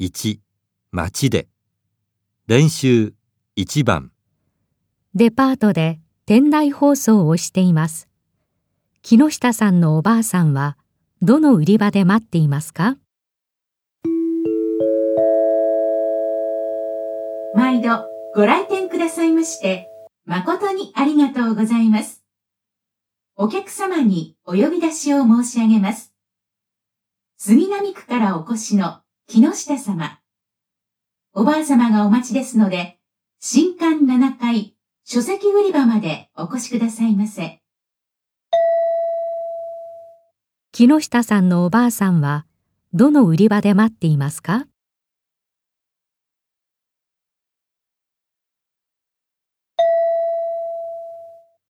1街で練習1番デパートで店内放送をしています。木下さんのおばあさんはどの売り場で待っていますか？毎度ご来店くださいまして、誠にありがとうございます。お客様にお呼び出しを申し上げます。杉並区からお越しの木下様。おばあ様がお待ちですので、新刊7階書籍売り場までお越しくださいませ。木下さんのおばあさんはどの売り場で待っていますか？